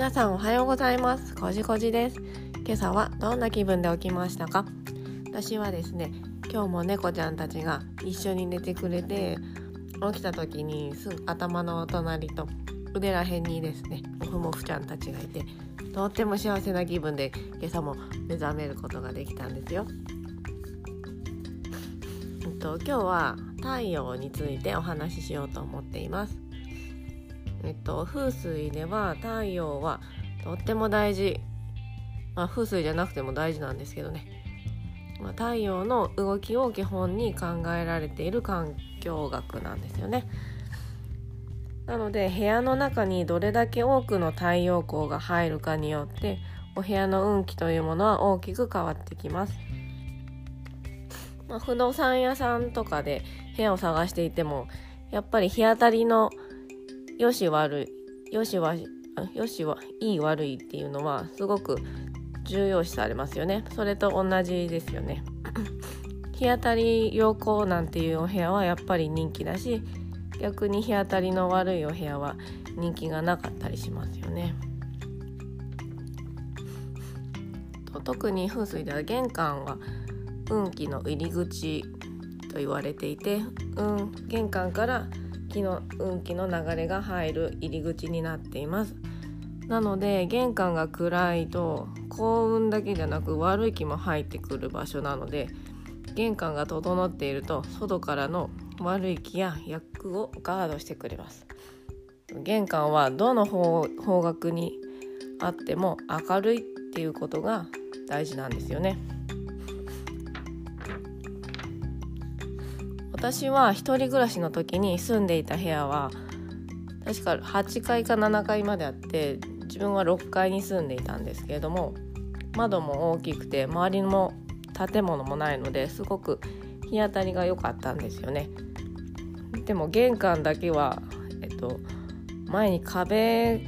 皆さんおはようございますこじこじです今朝はどんな気分で起きましたか？私はですね今日も猫ちゃんたちが一緒に寝てくれて起きた時にすぐ頭の隣と腕らへんにですねもふもふちゃんたちがいてとっても幸せな気分で今朝も目覚めることができたんですよ。えっと、今日は太陽についてお話ししようと思っています。えっと、風水では太陽はとっても大事、まあ、風水じゃなくても大事なんですけどね、まあ、太陽の動きを基本に考えられている環境学なんですよね。なので部屋の中にどれだけ多くの太陽光が入るかによってお部屋の運気というものは大きく変わってきます。まあ、不動産屋さんとかで部屋を探していてもやっぱり日当たりの良し悪い良しは良しはいい悪いっていうのはすごく重要視されますよねそれと同じですよね 日当たり良好なんていうお部屋はやっぱり人気だし逆に日当たりの悪いお部屋は人気がなかったりしますよね。特に風水では玄関は運気の入り口と言われていて、うん、玄関から気の運気の流れが入る入り口になっています。なので玄関が暗いと幸運だけじゃなく悪い気も入ってくる場所なので玄関が整っていると外からの悪い気や役をガードしてくれます。玄関はどの方方角にあっても明るいっていうことが大事なんですよね。私は一人暮らしの時に住んでいた部屋は確か8階か7階まであって自分は6階に住んでいたんですけれども窓も大きくて周りも建物もないのですごく日当たりが良かったんですよね。でも玄関だけは、えっと、前に壁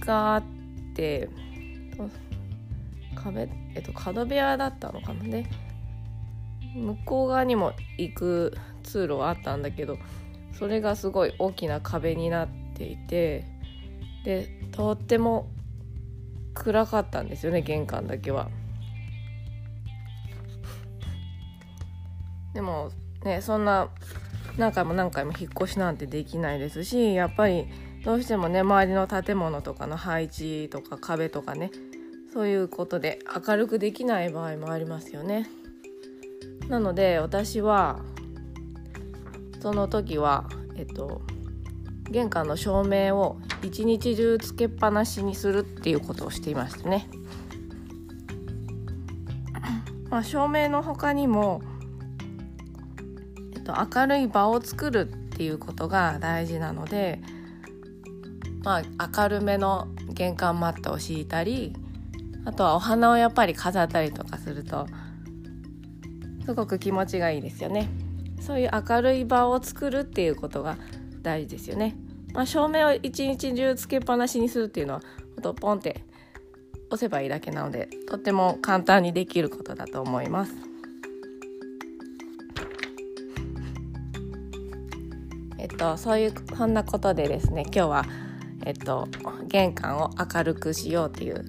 があって壁、えっと、角部屋だったのかなね向こう側にも行く通路はあったんだけどそれがすごい大きな壁になっていてでとっても暗かったんですよね玄関だけは。でもねそんな何回も何回も引っ越しなんてできないですしやっぱりどうしてもね周りの建物とかの配置とか壁とかねそういうことで明るくできない場合もありますよね。なので私はその時はえっと玄関の照明を一日中つけっぱなしにするっていうことをしていましたね。まあ、照明の他にもえっと明るい場を作るっていうことが大事なので、まあ、明るめの玄関マットを敷いたりあとはお花をやっぱり飾ったりとかするとすごく気持ちがいいですよね。そういう明るい場を作るっていうことが大事ですよね。まあ、照明を一日中つけっぱなしにするっていうのはほんとポンって押せばいいだけなのでとっても簡単にできることだと思います。えっと、そういうそんなことでですね今日は、えっと、玄関を明るくしようという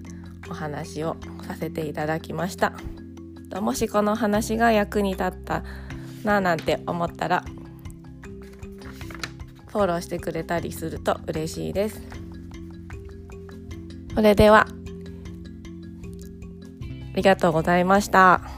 お話をさせていただきましたもしこの話が役に立ったななんて思ったらフォローしてくれたりすると嬉しいですそれではありがとうございました。